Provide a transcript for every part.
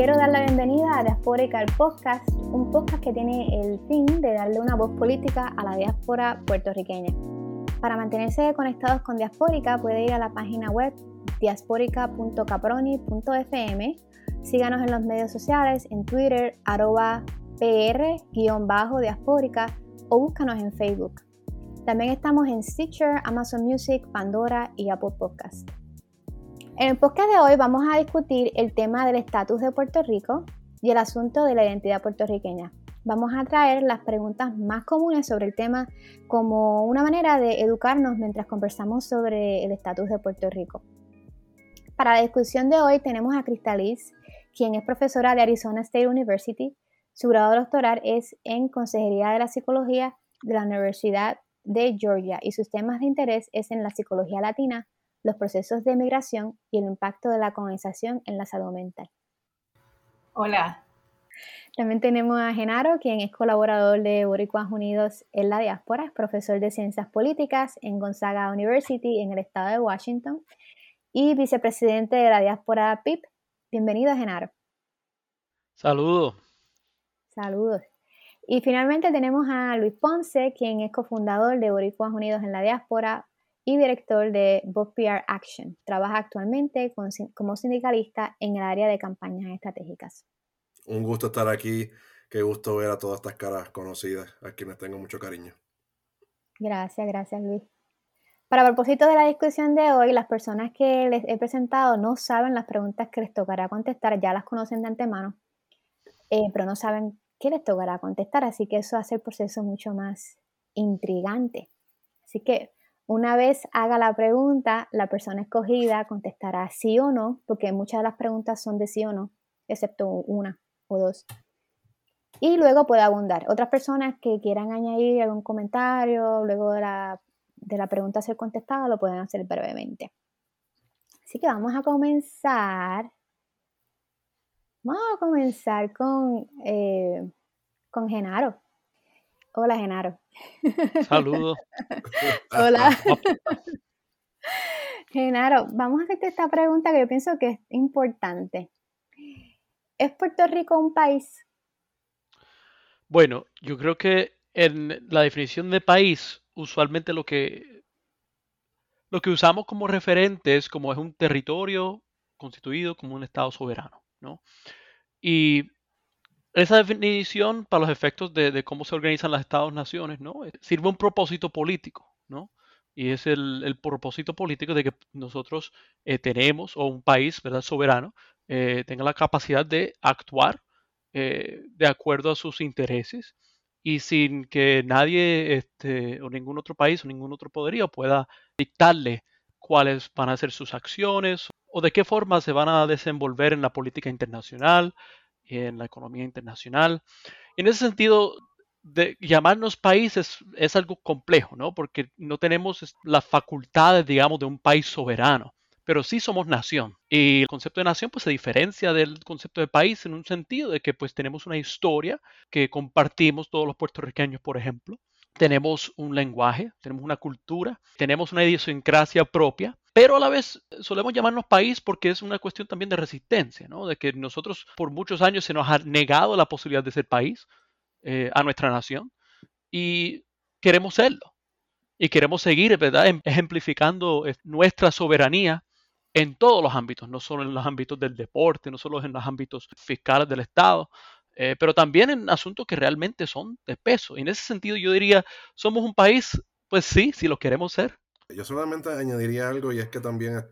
Quiero dar la bienvenida a Diaspórica, el podcast, un podcast que tiene el fin de darle una voz política a la diáspora puertorriqueña. Para mantenerse conectados con Diaspórica puede ir a la página web diasporica.caproni.fm, síganos en los medios sociales, en Twitter, arroba pr-diaspórica o búscanos en Facebook. También estamos en Stitcher, Amazon Music, Pandora y Apple Podcast. En el podcast de hoy vamos a discutir el tema del estatus de Puerto Rico y el asunto de la identidad puertorriqueña. Vamos a traer las preguntas más comunes sobre el tema como una manera de educarnos mientras conversamos sobre el estatus de Puerto Rico. Para la discusión de hoy tenemos a Cristaliz, quien es profesora de Arizona State University. Su grado doctoral es en Consejería de la Psicología de la Universidad de Georgia y sus temas de interés es en la psicología latina, los procesos de migración y el impacto de la colonización en la salud mental. Hola. También tenemos a Genaro, quien es colaborador de Boricuas Unidos en la diáspora, es profesor de Ciencias Políticas en Gonzaga University en el estado de Washington y vicepresidente de la diáspora PIP. Bienvenido, Genaro. Saludos. Saludos. Y finalmente tenemos a Luis Ponce, quien es cofundador de Boricuas Unidos en la diáspora, y director de Book PR Action. Trabaja actualmente como sindicalista en el área de campañas estratégicas. Un gusto estar aquí. Qué gusto ver a todas estas caras conocidas, a quienes tengo mucho cariño. Gracias, gracias Luis. Para propósito de la discusión de hoy, las personas que les he presentado no saben las preguntas que les tocará contestar, ya las conocen de antemano, eh, pero no saben qué les tocará contestar, así que eso hace el proceso mucho más intrigante. Así que una vez haga la pregunta, la persona escogida contestará sí o no, porque muchas de las preguntas son de sí o no, excepto una o dos. Y luego puede abundar. Otras personas que quieran añadir algún comentario luego de la, de la pregunta ser contestada lo pueden hacer brevemente. Así que vamos a comenzar. Vamos a comenzar con, eh, con Genaro. Hola, Genaro. Saludos. Hola. Genaro, vamos a hacerte esta pregunta que yo pienso que es importante. ¿Es Puerto Rico un país? Bueno, yo creo que en la definición de país, usualmente lo que, lo que usamos como referente es como es un territorio constituido como un Estado soberano, ¿no? Y esa definición, para los efectos de, cómo se organizan las Estados-naciones, ¿no? Eh, sirve un propósito político, ¿no? Y es el, propósito político de que nosotros eh, tenemos, o un país, ¿verdad?, soberano, eh, tenga la capacidad de actuar de acuerdo a sus intereses y sin que nadie, este, o ningún otro país, o ningún otro poderío pueda dictarle cuáles van a ser sus acciones o de qué forma se van a desenvolver en la política internacional, en la economía internacional. En ese sentido, de llamarnos países es algo complejo, ¿no? Porque no tenemos las facultades, digamos, de un país soberano, pero sí somos nación. Y el concepto de nación pues se diferencia del concepto de país en un sentido de que pues tenemos una historia que compartimos todos los puertorriqueños, por ejemplo. Tenemos un lenguaje, tenemos una cultura, tenemos una idiosincrasia propia pero a la vez solemos llamarnos país porque es una cuestión también de resistencia, ¿no? De que nosotros por muchos años se nos ha negado la posibilidad de ser país eh, a nuestra nación y queremos serlo. Y queremos seguir, ¿verdad? Em, ejemplificando eh, nuestra soberanía en todos los ámbitos, no solo en los ámbitos del deporte, no solo en los ámbitos fiscales del Estado, eh, pero también en asuntos que realmente son de peso. Y en ese sentido yo diría, somos un país, pues sí, si lo queremos ser, yo solamente añadiría algo y es que también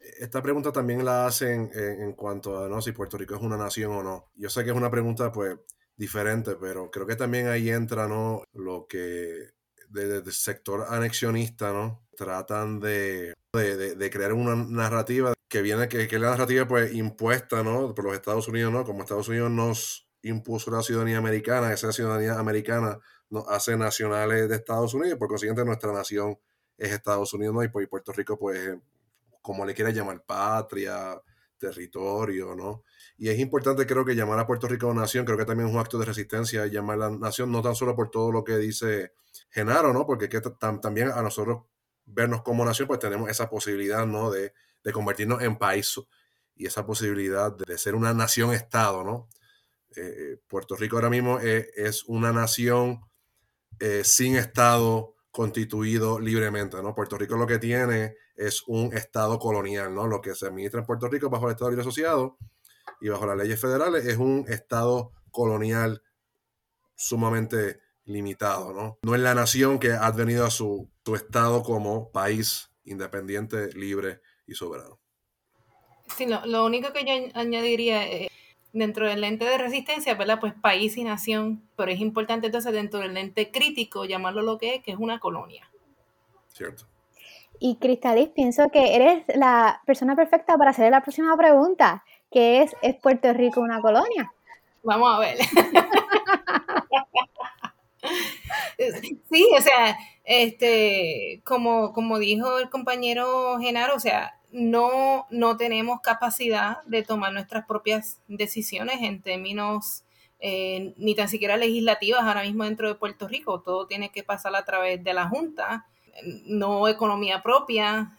esta pregunta también la hacen en, cuanto a ¿no? si Puerto Rico es una nación o no. Yo sé que es una pregunta pues diferente, pero creo que también ahí entra ¿no? lo que desde el sector anexionista ¿no? tratan de, de, crear una narrativa que viene, que, que es la narrativa pues impuesta, ¿no? Por los Estados Unidos, ¿no? Como Estados Unidos nos impuso la ciudadanía americana, esa ciudadanía americana nos hace nacionales de Estados Unidos, por consiguiente nuestra nación es Estados Unidos, ¿no? Y, pues, Puerto Rico, pues, como le quiera llamar, patria, territorio, ¿no? Y es importante, creo que llamar a Puerto Rico nación, creo que también es un acto de resistencia llamar la nación, no tan solo por todo lo que dice Genaro, ¿no? Porque que también a nosotros vernos como nación, pues tenemos esa posibilidad, ¿no? De, convertirnos en país y esa posibilidad de, ser una nación-estado, ¿no? Eh, eh, Puerto Rico ahora mismo es, una nación eh, sin estado constituido libremente, ¿no? Puerto Rico lo que tiene es un estado colonial, ¿no? Lo que se administra en Puerto Rico bajo el Estado Libre Asociado y bajo las leyes federales es un estado colonial sumamente limitado, ¿no? No es la nación que ha advenido a su, su estado como país independiente, libre y soberano. Sí, lo, lo único que yo añadiría es dentro del lente de resistencia, ¿verdad? Pues país y nación, pero es importante entonces dentro del lente crítico llamarlo lo que es, que es una colonia. Cierto. Y Cristalis, pienso que eres la persona perfecta para hacer la próxima pregunta, que es, ¿es Puerto Rico una colonia? Vamos a ver. sí, o sea, este, como, como dijo el compañero Genaro, o sea, no, no tenemos capacidad de tomar nuestras propias decisiones en términos eh, ni tan siquiera legislativas ahora mismo dentro de Puerto Rico. Todo tiene que pasar a través de la Junta, no economía propia.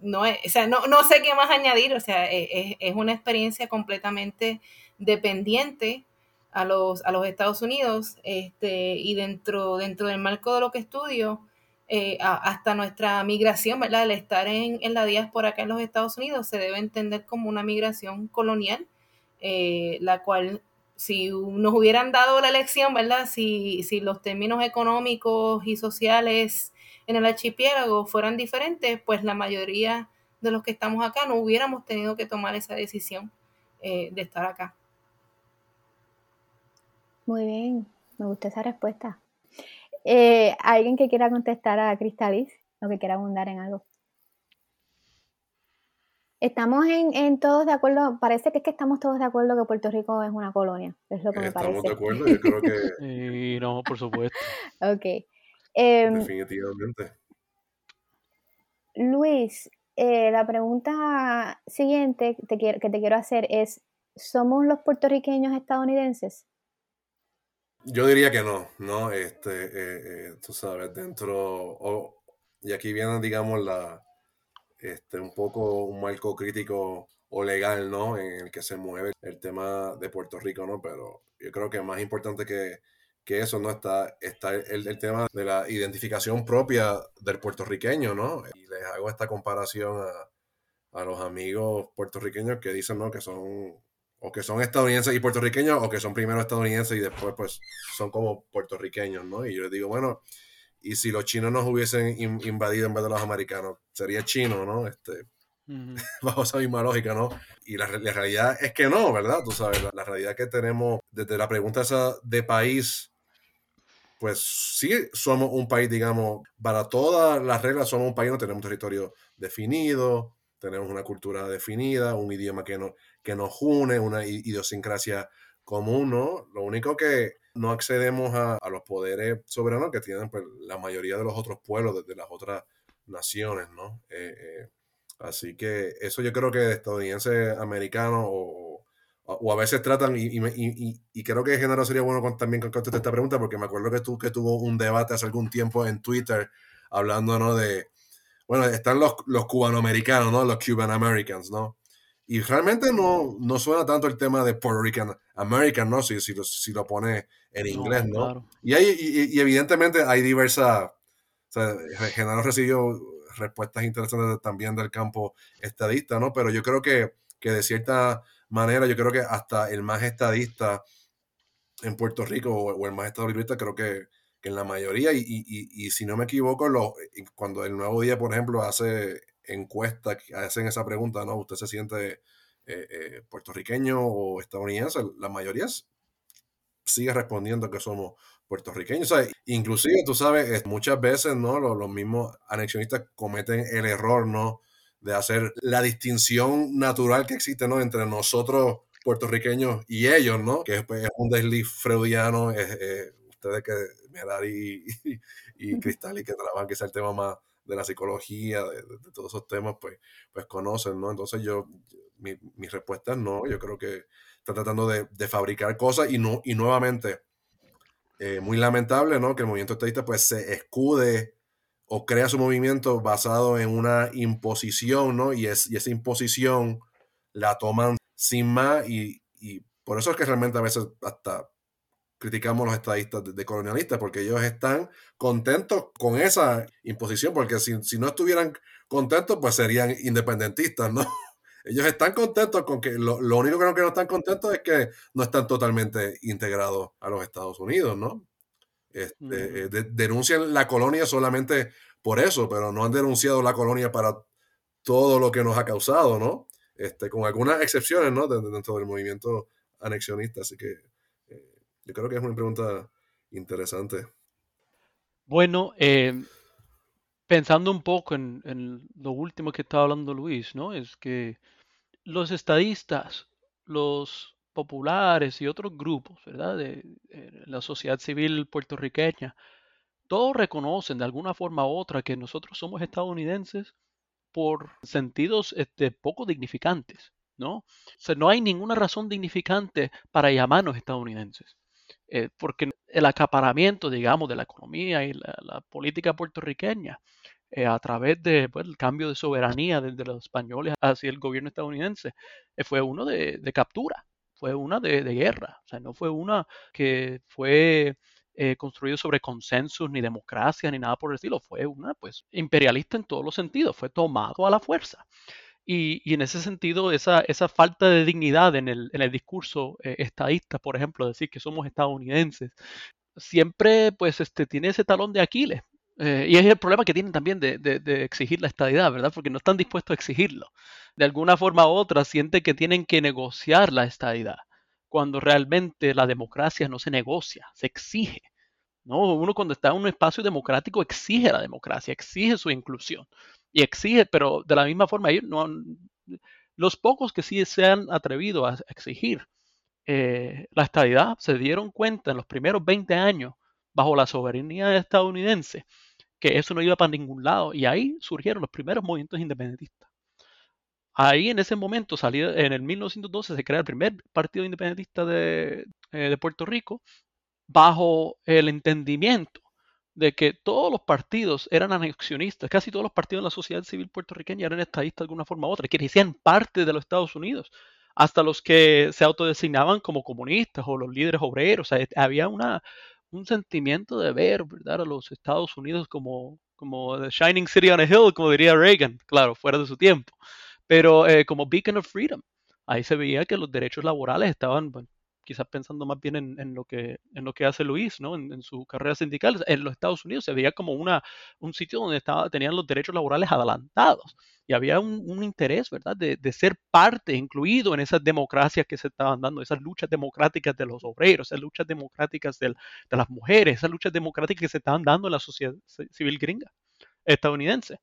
No, o sea, no, no sé qué más añadir, o sea, e, e, es, una experiencia completamente dependiente a los, a los Estados Unidos este, y dentro, dentro del marco de lo que estudio, eh, hasta nuestra migración, ¿verdad? El estar en, la diáspora acá en los Estados Unidos se debe entender como una migración colonial, eh, la cual si nos hubieran dado la elección, ¿verdad? Si, si los términos económicos y sociales en el archipiélago fueran diferentes, pues la mayoría de los que estamos acá no hubiéramos tenido que tomar esa decisión eh, de estar acá. Muy bien, me gusta esa respuesta. Eh, ¿Alguien que quiera contestar a Cristalis o que quiera abundar en algo? Estamos en, todos de acuerdo, parece que es que estamos todos de acuerdo que Puerto Rico es una colonia, es lo que me parece. Estamos de acuerdo, yo creo que... Sí, no, por supuesto. ok. Em, Definitivamente. Luis, eh, la pregunta siguiente que te quiero hacer es, ¿somos los puertorriqueños estadounidenses? Yo diría que no, ¿no? Este, eh, eh, tú sabes, dentro, y aquí viene, digamos, la, este, un poco un marco crítico o legal, ¿no? En el que se mueve el tema de Puerto Rico, ¿no? Pero yo creo que más importante que, eso, ¿no? Está, está el, tema de la identificación propia del puertorriqueño, ¿no? Y les hago esta comparación a, a los amigos puertorriqueños que dicen, ¿no? Que son o que son estadounidenses y puertorriqueños, o que son primero estadounidenses y después pues son como puertorriqueños, ¿no? Y yo les digo, bueno, y si los chinos nos hubiesen invadido en vez de los americanos, sería chino, ¿no? Este, bajo esa misma lógica, ¿no? Y la, realidad es que no, ¿verdad? Tú sabes, la, realidad que tenemos desde la pregunta esa de país, pues sí somos un país, digamos, para todas las reglas somos un país, no tenemos un territorio definido, tenemos una cultura definida, un idioma que, no, que nos une, una idiosincrasia común, ¿no? Lo único que no accedemos a, los poderes soberanos que tienen pues, la mayoría de los otros pueblos, de, las otras naciones, ¿no? Eh, eh, así que eso yo creo que estadounidenses, americanos o, a veces tratan, y, y, y, creo que género sería bueno también contestar esta pregunta, porque me acuerdo que, tú, que tuvo un debate hace algún tiempo en Twitter hablando, ¿no? De, bueno, están los, los cubanoamericanos, ¿no? Los Cuban Americans, ¿no? Y realmente no, no suena tanto el tema de Puerto Rican American, ¿no? Si, si, lo, si lo pone en inglés, ¿no? Y, hay, y, evidentemente hay diversas, o sea, Genaro recibió respuestas interesantes también del campo estadista, ¿no? Pero yo creo que, que de cierta manera, yo creo que hasta el más estadista en Puerto Rico o, el más estadista creo que en la mayoría, y, y, y, si no me equivoco, lo, cuando el Nuevo Día, por ejemplo, hace encuestas, hacen esa pregunta, ¿no? ¿Usted se siente eh, eh, puertorriqueño o estadounidense? La mayoría sigue respondiendo que somos puertorriqueños. O inclusive, tú sabes, muchas veces, ¿no? Los, mismos anexionistas cometen el error, ¿no? de hacer la distinción natural que existe ¿no? entre nosotros puertorriqueños y ellos, ¿no? Que es, pues, un desliz freudiano, ustedes que Merari y, y, Cristal y que trabajan quizá el tema más de la psicología, de, todos esos temas, pues, pues conocen, ¿no? Entonces yo, mi, mi respuesta es no, yo creo que está tratando de, de fabricar cosas y, no, y nuevamente, eh, muy lamentable, ¿no? Que el movimiento estadista pues se escude o crea su movimiento basado en una imposición, ¿no? Y, es, y esa imposición la toman sin más y, y por eso es que realmente a veces hasta criticamos los estadistas de, colonialistas, porque ellos están contentos con esa imposición, porque si, si, no estuvieran contentos, pues serían independentistas, ¿no? Ellos están contentos con que lo, lo único que no, que no están contentos es que no están totalmente integrados a los Estados Unidos, ¿no? Este, eh, denuncian la colonia solamente por eso, pero no han denunciado la colonia para todo lo que nos ha causado, ¿no? Este, con algunas excepciones, ¿no? Dentro del movimiento anexionista. Así que yo creo que es una pregunta interesante. Bueno, eh, pensando un poco en, lo último que estaba hablando Luis, ¿no? Es que los estadistas, los populares y otros grupos, ¿verdad? De, la sociedad civil puertorriqueña, todos reconocen de alguna forma u otra que nosotros somos estadounidenses por sentidos este, poco dignificantes, ¿no? O sea, no hay ninguna razón dignificante para llamarnos estadounidenses. Eh, porque el acaparamiento, digamos, de la economía y la, política puertorriqueña eh, a través del pues, cambio de soberanía desde los españoles hacia el gobierno estadounidense eh, fue uno de, captura, fue una de, guerra, o sea, no fue una que fue construido sobre consensos ni democracia ni nada por el estilo, fue una pues imperialista en todos los sentidos, fue tomado a la fuerza. Y, en ese sentido, esa, esa falta de dignidad en el, en el discurso eh, estadista, por ejemplo, decir que somos estadounidenses, siempre pues este, tiene ese talón de Aquiles. Eh, y es el problema que tienen también de, de, exigir la estadidad, ¿verdad? Porque no están dispuestos a exigirlo. De alguna forma u otra sienten que tienen que negociar la estadidad, cuando realmente la democracia no se negocia, se exige. ¿no? Uno cuando está en un espacio democrático exige la democracia, exige su inclusión y exige, pero de la misma forma, no, los pocos que sí se han atrevido a exigir eh, la estabilidad se dieron cuenta en los primeros 20 años bajo la soberanía estadounidense que eso no iba para ningún lado y ahí surgieron los primeros movimientos independentistas. Ahí en ese momento salió, en el 1912 se crea el primer partido independentista de, eh, de Puerto Rico bajo el entendimiento de que todos los partidos eran anexionistas, casi todos los partidos de la sociedad civil puertorriqueña eran estadistas de alguna forma u otra, que hacían parte de los Estados Unidos, hasta los que se autodesignaban como comunistas o los líderes obreros. había una, un sentimiento de ver ¿verdad? a los Estados Unidos como, como The Shining City on a Hill, como diría Reagan, claro, fuera de su tiempo, pero eh, como Beacon of Freedom. Ahí se veía que los derechos laborales estaban quizás pensando más bien en, lo, que, en lo que hace Luis, ¿no? En, su carrera sindical. En los Estados Unidos se veía como una, un sitio donde estaba, tenían los derechos laborales adelantados y había un, interés, ¿verdad?, de, ser parte, incluido en esas democracias que se estaban dando, esas luchas democráticas de los obreros, esas luchas democráticas de las mujeres, esas luchas democráticas que se estaban dando en la sociedad civil gringa estadounidense.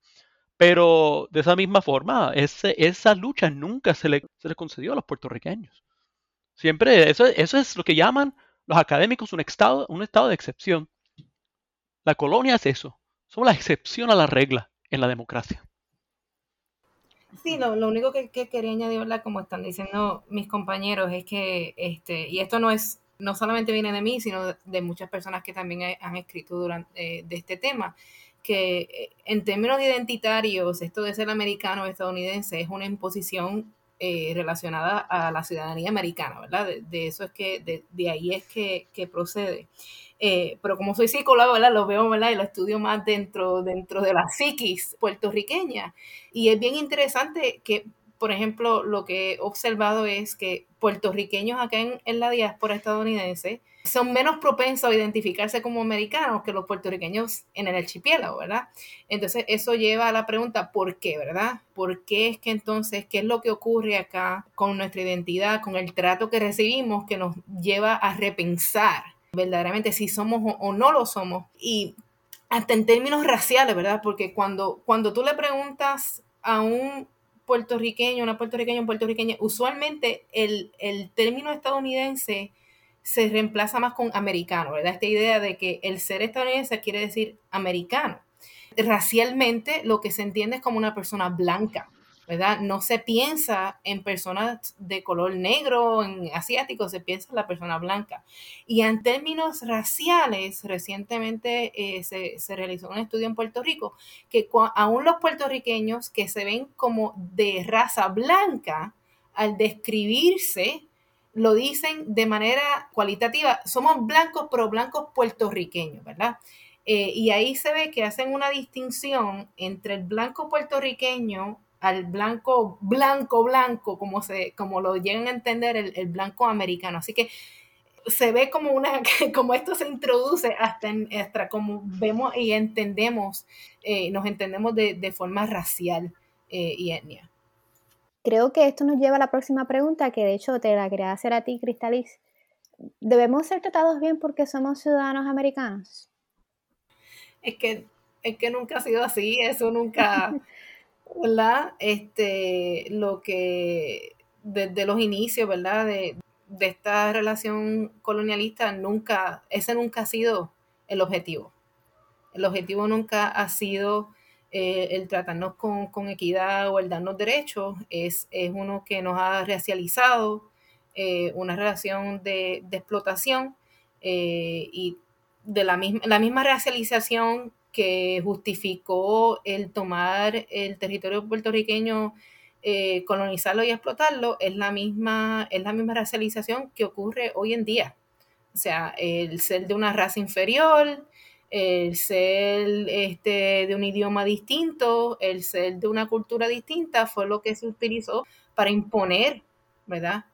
Pero de esa misma forma, ese, esa lucha nunca se le, se le concedió a los puertorriqueños. Siempre, eso, eso es lo que llaman los académicos un estado, un estado de excepción. La colonia es eso. Somos la excepción a la regla en la democracia. Sí, lo, único que, quería añadir, como están diciendo mis compañeros, es que, este, y esto no es, no solamente viene de mí, sino de, muchas personas que también han escrito durante eh, de este tema, que eh, en términos identitarios, esto de ser americano o estadounidense es una imposición eh, relacionada a la ciudadanía americana, ¿verdad? De, eso es que, de, ahí es que, procede. Eh, pero como soy psicólogo, ¿verdad? Lo veo, ¿verdad? Y lo estudio más dentro, dentro de la psiquis puertorriqueña. Y es bien interesante que, por ejemplo, lo que he observado es que puertorriqueños acá en, en la diáspora estadounidense son menos propensos a identificarse como americanos que los puertorriqueños en el archipiélago, ¿verdad? Entonces eso lleva a la pregunta, ¿por qué, verdad? ¿Por qué es que entonces, qué es lo que ocurre acá con nuestra identidad, con el trato que recibimos que nos lleva a repensar verdaderamente si somos o, no lo somos? Y hasta en términos raciales, ¿verdad? Porque cuando, cuando tú le preguntas a un puertorriqueño, una puertorriqueña, un puertorriqueña, usualmente el, el término estadounidense se reemplaza más con americano, ¿verdad? Esta idea de que el ser estadounidense quiere decir americano. Racialmente lo que se entiende es como una persona blanca, ¿verdad? No se piensa en personas de color negro, en asiáticos, se piensa en la persona blanca. Y en términos raciales, recientemente eh, se, realizó un estudio en Puerto Rico que aún los puertorriqueños que se ven como de raza blanca, al describirse, lo dicen de manera cualitativa, somos blancos, pero blancos puertorriqueños, ¿verdad? Eh, y ahí se ve que hacen una distinción entre el blanco puertorriqueño al blanco, blanco, blanco, como, se, como lo llegan a entender el, blanco americano. Así que se ve como una, como esto se introduce hasta, en, hasta como vemos y entendemos, eh, nos entendemos de, forma racial eh, y etnia. Creo que esto nos lleva a la próxima pregunta, que de hecho te la quería hacer a ti, Cristalis. ¿Debemos ser tratados bien porque somos ciudadanos americanos? Es que, es que nunca ha sido así, eso nunca, ¿verdad? Este, lo que desde los inicios, ¿verdad? De, esta relación colonialista, nunca, ese nunca ha sido el objetivo. El objetivo nunca ha sido eh, el tratarnos con, equidad o el darnos derechos, es, es uno que nos ha racializado, eh, una relación de, explotación eh, y de la misma, la misma racialización que justificó el tomar el territorio puertorriqueño, colonizarlo y explotarlo, es la, misma, es la misma racialización que ocurre hoy en día. O sea, el ser de una raza inferior, el ser este, de un idioma distinto, el ser de una cultura distinta, fue lo que se utilizó para imponer, ¿verdad?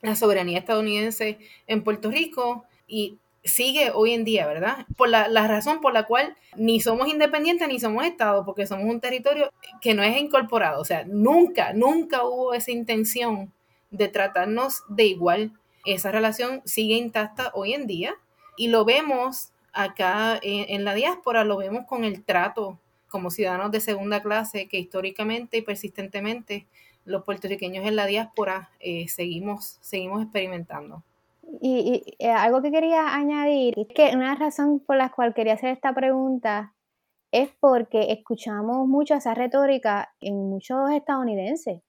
La soberanía estadounidense en Puerto Rico y sigue hoy en día, ¿verdad? Por la, razón por la cual ni somos independientes ni somos Estado, porque somos un territorio que no es incorporado. O sea, nunca, nunca hubo esa intención de tratarnos de igual. Esa relación sigue intacta hoy en día y lo vemos acá en, la diáspora, lo vemos con el trato como ciudadanos de segunda clase que históricamente y persistentemente los puertorriqueños en la diáspora eh, seguimos, seguimos experimentando. Y, eh, algo que quería añadir es que una razón por la cual quería hacer esta pregunta es porque escuchamos mucho esa retórica en muchos estadounidenses,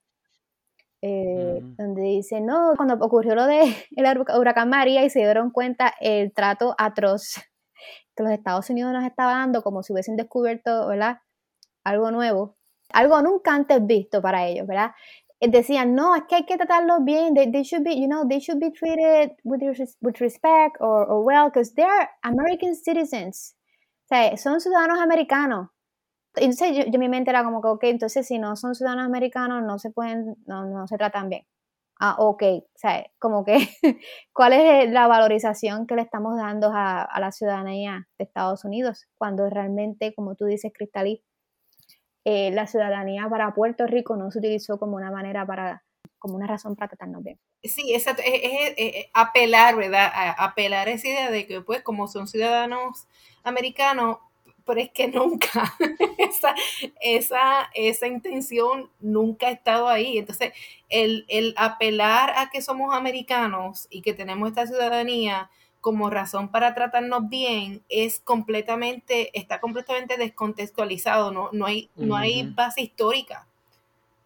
eh, mm. donde dicen, no, cuando ocurrió lo del huracán María y se dieron cuenta el trato atroz que los Estados Unidos nos estaba dando, como si hubiesen descubierto, ¿verdad? Algo nuevo, algo nunca antes visto para ellos, ¿verdad? decían, no, es que hay que tratarlos bien, they, they should be, you know, they should be treated with, with respect or, or well, because they're American citizens. O sea, son ciudadanos americanos. Entonces yo, yo, mi mente era como que, ok, entonces si no son ciudadanos americanos, no se pueden, no, no se tratan bien. Ah, ok, o sea, como que, ¿cuál es la valorización que le estamos dando a, a la ciudadanía de Estados Unidos? Cuando realmente, como tú dices, Cristalí, eh, la ciudadanía para Puerto Rico no se utilizó como una manera para, como una razón para tratarnos bien. Sí, exacto, es, apelar, ¿verdad? apelar esa idea de que, pues, como son ciudadanos americanos, pero es que nunca, esa, esa, esa intención nunca ha estado ahí. Entonces, el, el apelar a que somos americanos y que tenemos esta ciudadanía, como razón para tratarnos bien es completamente, está completamente descontextualizado, no, no, hay, no hay base histórica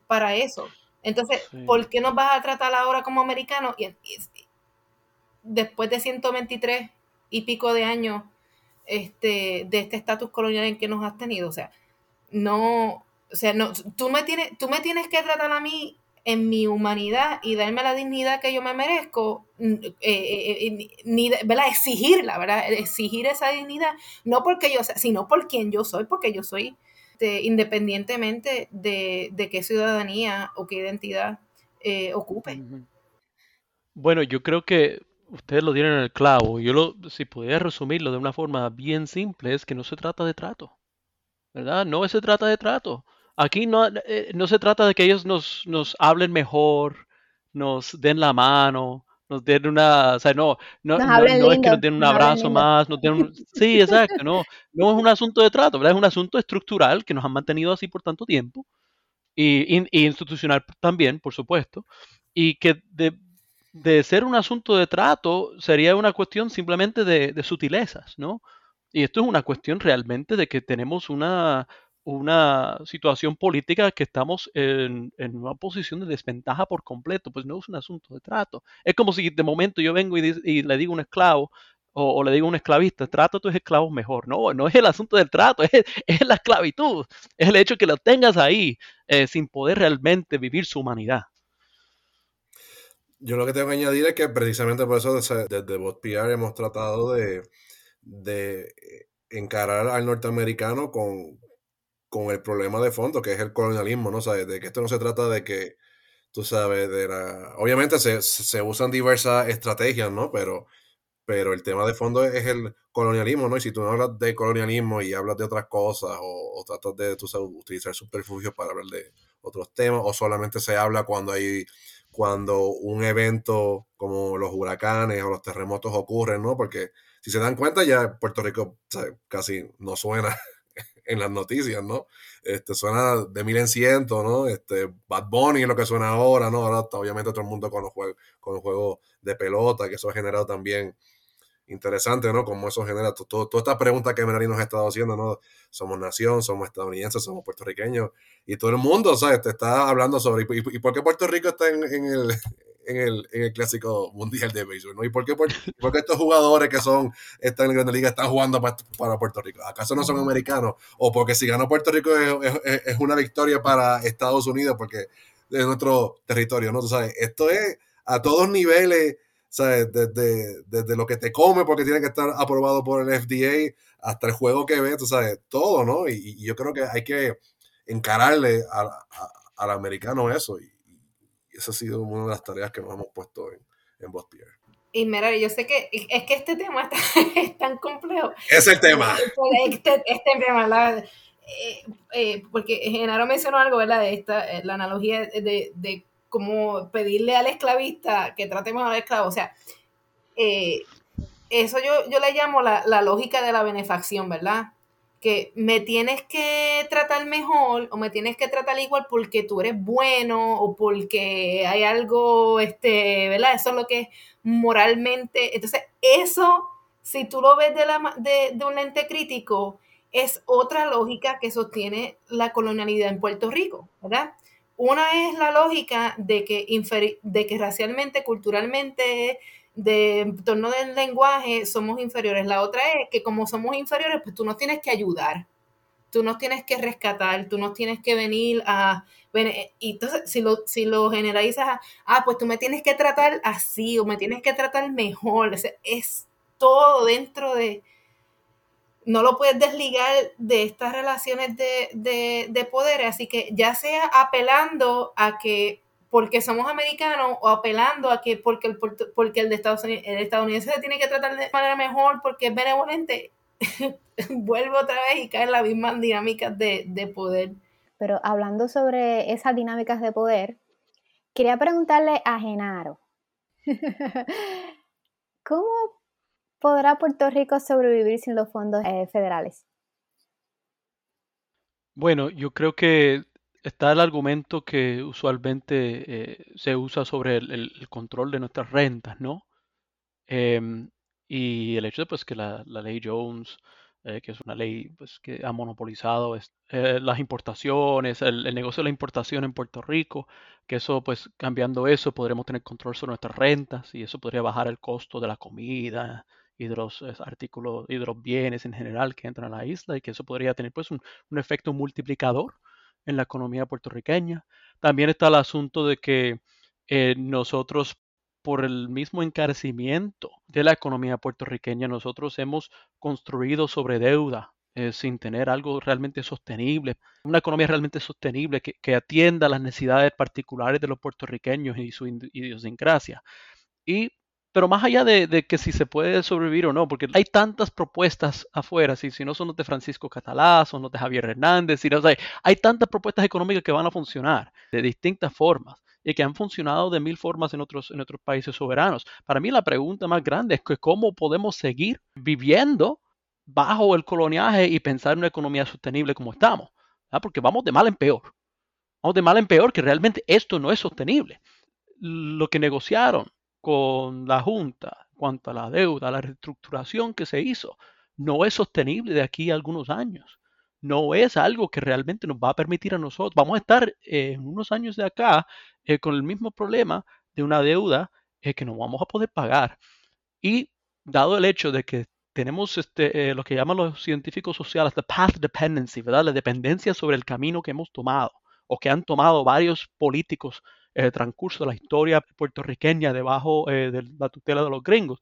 para eso. Entonces, ¿por qué nos vas a tratar ahora como americanos? Y, después de 123 y pico de años este, de este estatus colonial en que nos has tenido, o sea, no, o sea, no, tú me tienes, tú me tienes que tratar a mí en mi humanidad y darme la dignidad que yo me merezco, eh, eh, eh, ni, ¿verdad? exigirla, ¿verdad? Exigir esa dignidad, no porque yo sea, sino por quien yo soy, porque yo soy este, independientemente de, qué ciudadanía o qué identidad ocupe. Bueno, yo creo que ustedes lo dieron en el clavo. Yo lo, si pudiera resumirlo de una forma bien simple, es que no se trata de trato. ¿Verdad? No se trata de trato. Aquí no, eh, no se trata de que ellos nos, nos hablen mejor, nos den la mano, nos den una, o sea, no, no, no, es que nos den un abrazo más, nos den sí, exacto, no, no es un asunto de trato, ¿verdad? Es un asunto estructural que nos han mantenido así por tanto tiempo y, institucional también, por supuesto, y que de, ser un asunto de trato sería una cuestión simplemente de, sutilezas, ¿no? Y esto es una cuestión realmente de que tenemos una, una situación política que estamos en, una posición de desventaja por completo, pues no es un asunto de trato. Es como si de momento yo vengo y, le digo a un esclavo, o, le digo a un esclavista, trata a tus esclavos mejor. No, no es el asunto del trato, es, la esclavitud, es el hecho que lo tengas ahí eh, sin poder realmente vivir su humanidad. Yo lo que tengo que añadir es que precisamente por eso desde, desde BotPR hemos tratado de, de encarar al norteamericano con, con el problema de fondo, que es el colonialismo, ¿no? ¿Sabes? De que esto no se trata de que, tú sabes, de la... Obviamente se, se usan diversas estrategias, ¿no? Pero, pero el tema de fondo es el colonialismo, ¿no? Y si tú no hablas de colonialismo y hablas de otras cosas o, tratas de, tú sabes, utilizar subterfugios para hablar de otros temas, o solamente se habla cuando hay cuando un evento como los huracanes o los terremotos ocurren, ¿no? Porque si se dan cuenta ya Puerto Rico casi no suena en las noticias, ¿no? Este, suena de mil en ciento, ¿no? Este, Bad Bunny es lo que suena ahora, ¿no? Ahora obviamente todo el mundo con los juegos, con los juegos de pelota, que eso ha generado también interesante, ¿no? Como eso genera todas estas preguntas que Melanie nos ha estado haciendo, ¿no? Somos nación, somos estadounidenses, somos puertorriqueños, y todo el mundo, ¿sabes? Te está hablando sobre, ¿y, por qué Puerto Rico está en, el, en el, en el clásico mundial de béisbol, ¿no? ¿Y por qué, por, estos jugadores que son, están en la Liga están jugando para, Puerto Rico? ¿Acaso no son americanos? ¿O porque si ganó Puerto Rico es, es, una victoria para Estados Unidos porque es nuestro territorio, ¿no? Tú sabes, esto es a todos niveles, ¿sabes? Desde, desde lo que te come porque tiene que estar aprobado por el FDA hasta el juego que ves, tú sabes, todo, ¿no? Y, yo creo que hay que encararle al americano eso. Y, esa ha sido una de las tareas que nos hemos puesto en, en Y mira, yo sé que es que este tema es tan complejo. Es el tema. Este, este tema, la, eh, eh, porque Genaro mencionó algo, ¿verdad? De esta, eh, la analogía de, de cómo pedirle al esclavista que tratemos al esclavo. O sea, eso yo, yo le llamo la, la lógica de la benefacción, ¿verdad? que me tienes que tratar mejor o me tienes que tratar igual porque tú eres bueno o porque hay algo, este, ¿verdad? Eso es lo que es moralmente. Entonces, eso, si tú lo ves de, la, de, de un ente crítico, es otra lógica que sostiene la colonialidad en Puerto Rico, ¿verdad? Una es la lógica de que, de que racialmente, culturalmente, de torno del lenguaje somos inferiores. La otra es que como somos inferiores, pues tú nos tienes que ayudar, tú nos tienes que rescatar, tú nos tienes que venir a... Y entonces, si lo, si lo generalizas ah, pues tú me tienes que tratar así o me tienes que tratar mejor, es, todo dentro de... No lo puedes desligar de estas relaciones de, de, de poder, así que ya sea apelando a que porque somos americanos o apelando a que porque el, porque el, de Estados Unidos, el estadounidense se tiene que tratar de manera mejor porque es benevolente, vuelve otra vez y cae en la misma dinámica de, de poder. Pero hablando sobre esas dinámicas de poder, quería preguntarle a Genaro, ¿cómo podrá Puerto Rico sobrevivir sin los fondos eh, federales? Bueno, yo creo que está el argumento que usualmente eh, se usa sobre el, control de nuestras rentas, ¿no? Em, y el hecho de pues, que la, ley Jones, eh, que es una ley pues, que ha monopolizado las importaciones, el, el, negocio de la importación en Puerto Rico, que eso, pues cambiando eso, podremos tener control sobre nuestras rentas y eso podría bajar el costo de la comida y de los artículos y de los bienes en general que entran a la isla y que eso podría tener pues un, un efecto multiplicador en la economía puertorriqueña. También está el asunto de que eh, nosotros, por el mismo encarecimiento de la economía puertorriqueña, nosotros hemos construido sobre deuda eh, sin tener algo realmente sostenible, una economía realmente sostenible que, que atienda las necesidades particulares de los puertorriqueños y su idiosincrasia. Y pero más allá de, que si se puede sobrevivir o no, porque hay tantas propuestas afuera, si, si no son los de Francisco Catalá, son los de Javier Hernández, si no, hay tantas propuestas económicas que van a funcionar de distintas formas y que han funcionado de mil formas en otros, en otros países soberanos. Para mí la pregunta más grande es que cómo podemos seguir viviendo bajo el coloniaje y pensar en una economía sostenible como estamos, porque vamos de mal en peor. vamos de mal en peor, que realmente esto no es sostenible. Lo que negociaron con la Junta cuanto a la deuda, la reestructuración que se hizo, no es sostenible de aquí a algunos años. No es algo que realmente nos va a permitir a nosotros. Vamos a estar eh, en unos años de acá eh, con el mismo problema de una deuda eh, que no vamos a poder pagar. Y dado el hecho de que tenemos este, lo que llaman los científicos sociales, the path dependency. La dependencia sobre el camino que hemos tomado o que han tomado varios políticos el transcurso de la historia puertorriqueña debajo eh, de la tutela de los gringos.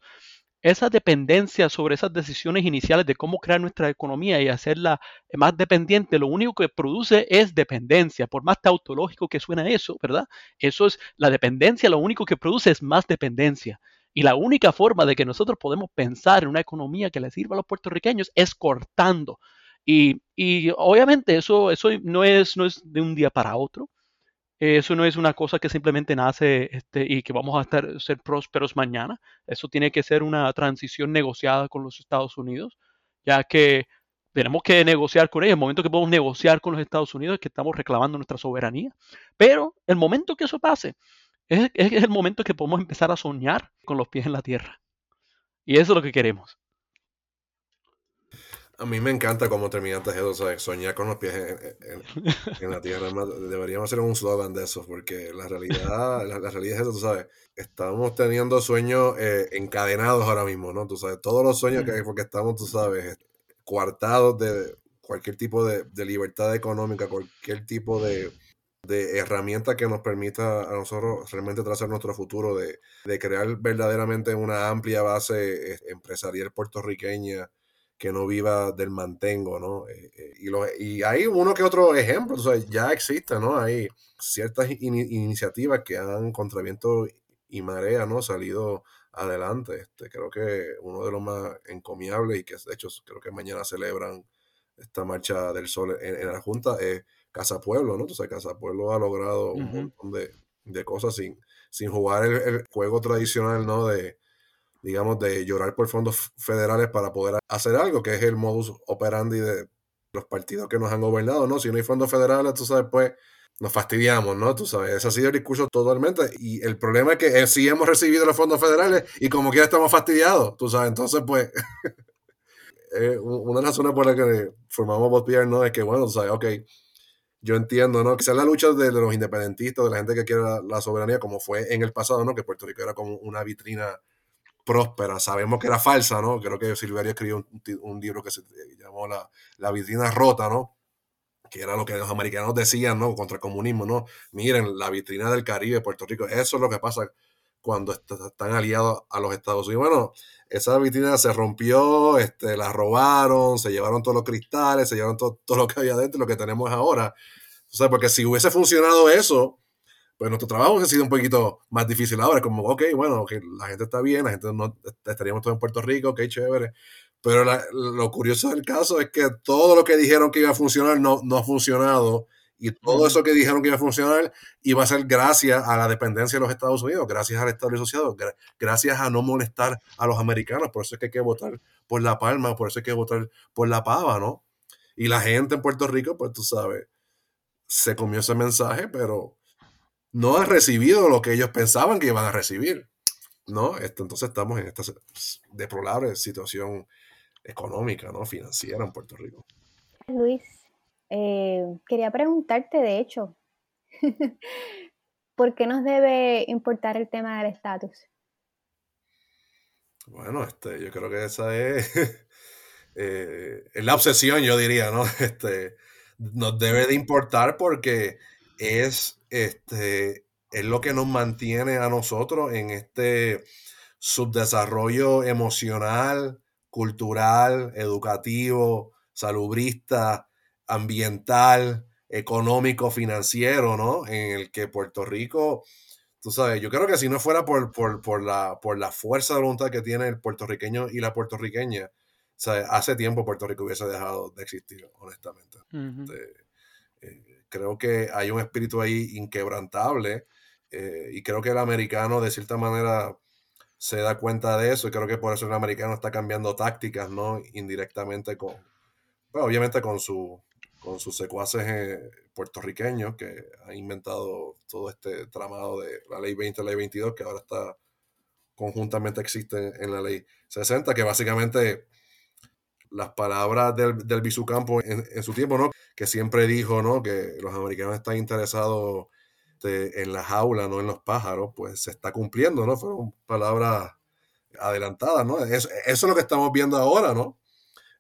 Esa dependencia sobre esas decisiones iniciales de cómo crear nuestra economía y hacerla más dependiente, lo único que produce es dependencia. Por más tautológico que suena eso, ¿verdad? Eso es la dependencia, lo único que produce es más dependencia. Y la única forma de que nosotros podemos pensar en una economía que le sirva a los puertorriqueños es cortando. Y, y obviamente eso, eso no, es, no es de un día para otro. Eso no es una cosa que simplemente nace este, y que vamos a estar, ser prósperos mañana. Eso tiene que ser una transición negociada con los Estados Unidos, ya que tenemos que negociar con ellos. El momento que podemos negociar con los Estados Unidos es que estamos reclamando nuestra soberanía. Pero el momento que eso pase, es, es el momento que podemos empezar a soñar con los pies en la tierra. Y eso es lo que queremos. A mí me encanta cómo terminaste eso, ¿sabes? Soñar con los pies en, la tierra. Deberíamos hacer un slogan de eso, porque la realidad, la, realidad es eso, tú sabes. Estamos teniendo sueños eh, encadenados ahora mismo, ¿no? Tú sabes, todos los sueños que hay, porque estamos, tú sabes, coartados de cualquier tipo de, libertad económica, cualquier tipo de, herramienta que nos permita a nosotros realmente trazar nuestro futuro, de, de crear verdaderamente una amplia base eh, empresarial puertorriqueña que no viva del mantengo, ¿no? Eh, eh, y, y, hay uno que otro ejemplo, o sea, ya existe, ¿no? Hay ciertas iniciativas que han contra viento y marea, ¿no? Salido adelante. Este, creo que uno de los más encomiables y que de hecho creo que mañana celebran esta marcha del sol en, la Junta es Casa Pueblo, ¿no? Entonces Casa Pueblo ha logrado un montón de, de, cosas sin, sin jugar el, el, juego tradicional, ¿no? De, digamos, de llorar por fondos federales para poder hacer algo, que es el modus operandi de los partidos que nos han gobernado, ¿no? Si no hay fondos federales, tú sabes, pues nos fastidiamos, ¿no? Tú sabes, ese ha sido el discurso totalmente. Y el problema es que eh, sí hemos recibido los fondos federales y como quiera estamos fastidiados, tú sabes. Entonces, pues, una de las razones por las que formamos Botpier, ¿no? Es que, bueno, tú sabes, ok, yo entiendo, ¿no? Sea la lucha de, los independentistas, de la gente que quiere la, soberanía, como fue en el pasado, ¿no? Que Puerto Rico era como una vitrina próspera. Sabemos que era falsa, ¿no? Creo que Silverio escribió un, un libro que se llamó La, la vitrina rota, ¿no? Que era lo que los americanos decían, ¿no? Contra el comunismo, ¿no? Miren, la vitrina del Caribe, Puerto Rico, eso es lo que pasa cuando están aliados a los Estados Unidos. Bueno, esa vitrina se rompió, este, la robaron, se llevaron todos los cristales, se llevaron todo, todo lo que había dentro, lo que tenemos ahora. O sea, porque si hubiese funcionado eso, pues nuestro trabajo ha sido un poquito más difícil ahora. Como, ok, bueno, okay, la gente está bien, la gente no estaríamos todos en Puerto Rico, ok, chévere. Pero lo curioso del caso es que todo lo que dijeron que iba a funcionar no, no ha funcionado. Y todo eso que dijeron que iba a funcionar iba a ser gracias a la dependencia de los Estados Unidos, gracias al Estado asociado, gracias a no molestar a los americanos. Por eso es que hay que votar por La Palma, por eso hay que votar por La Pava, ¿no? Y la gente en Puerto Rico, pues tú sabes, se comió ese mensaje, pero no han recibido lo que ellos pensaban que iban a recibir. ¿no? Entonces estamos en esta deplorable situación económica, ¿no? Financiera en Puerto Rico. Luis, eh, quería preguntarte, de hecho, ¿por qué nos debe importar el tema del estatus? Bueno, este, yo creo que esa es, eh, es la obsesión, yo diría, ¿no? Este, nos debe de importar porque es, este, es lo que nos mantiene a nosotros en este subdesarrollo emocional, cultural, educativo, salubrista, ambiental, económico, financiero, ¿no? En el que Puerto Rico, tú sabes, yo creo que si no fuera por, por, la, por la fuerza de voluntad que tiene el puertorriqueño y la puertorriqueña, hace tiempo Puerto Rico hubiese dejado de existir, honestamente. Este, eh, creo que hay un espíritu ahí inquebrantable eh, y creo que el americano de cierta manera se da cuenta de eso y creo que por eso el americano está cambiando tácticas, ¿no? Indirectamente con, bueno, obviamente con su, con sus secuaces eh, puertorriqueños que han inventado todo este tramado de la ley 20, la ley 22, que ahora está conjuntamente existe en la ley 60, que básicamente las palabras del, del Bisucampo en, en, su tiempo, ¿no? Que siempre dijo, ¿no? Que los americanos están interesados de, en la jaula, no en los pájaros, pues se está cumpliendo, ¿no? Fueron palabras adelantadas, ¿no? Eso, eso es lo que estamos viendo ahora, ¿no?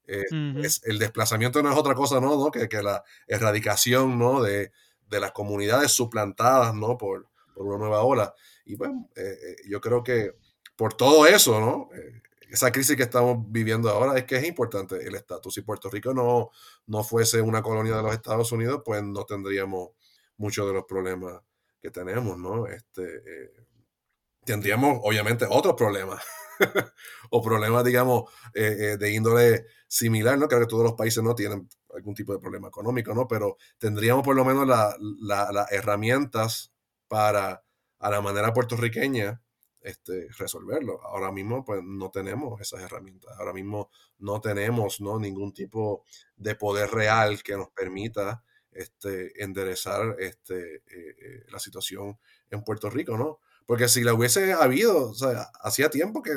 Eh, uh -huh. es, el desplazamiento no es otra cosa, ¿no? ¿no? Que, que, la erradicación, ¿no? De, de, las comunidades suplantadas, ¿no? Por, por una nueva ola. Y bueno, eh, eh yo creo que por todo eso, ¿no? Eh, esa crisis que estamos viviendo ahora es que es importante el estatus. Si Puerto Rico no, no fuese una colonia de los Estados Unidos, pues no tendríamos muchos de los problemas que tenemos, ¿no? Este, eh, tendríamos, obviamente, otros problemas. o problemas, digamos, eh, eh, de índole similar, ¿no? Creo que todos los países no tienen algún tipo de problema económico, ¿no? Pero tendríamos por lo menos las la, la herramientas para, a la manera puertorriqueña, este, resolverlo. Ahora mismo, pues, no tenemos esas herramientas. Ahora mismo no tenemos, ¿no? Ningún tipo de poder real que nos permita este, enderezar este, eh, eh, la situación en Puerto Rico, ¿no? Porque si la hubiese habido, o sea, hacía tiempo que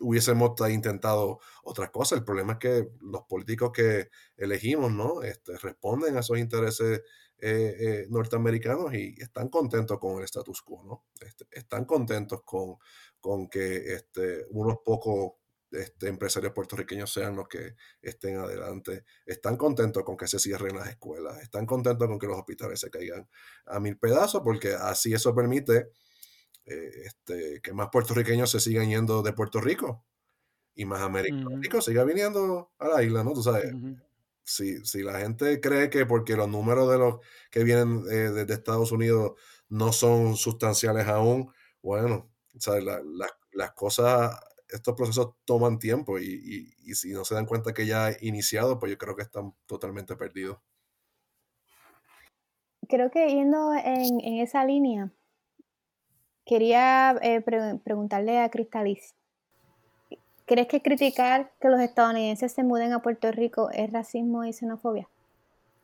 hubiésemos intentado otras cosas. El problema es que los políticos que elegimos, ¿no? Este, responden a esos intereses eh, eh, norteamericanos y están contentos con el status quo, ¿no? Este, están contentos con, con que este, unos pocos este, empresarios puertorriqueños sean los que estén adelante. Están contentos con que se cierren las escuelas, están contentos con que los hospitales se caigan a mil pedazos, porque así eso permite eh, este, que más puertorriqueños se sigan yendo de Puerto Rico y más americanos uh -huh. siga viniendo a la isla, ¿no? Tú sabes, uh -huh. Si, si, la gente cree que porque los números de los que vienen eh, de, de, Estados Unidos no son sustanciales aún, bueno, ¿sabes? La, la, las cosas, estos procesos toman tiempo y, y, y, si no se dan cuenta que ya ha iniciado, pues yo creo que están totalmente perdidos. Creo que yendo en, en esa línea, Quería eh, pre preguntarle a Cristalis, ¿crees que criticar que los estadounidenses se muden a Puerto Rico es racismo y xenofobia?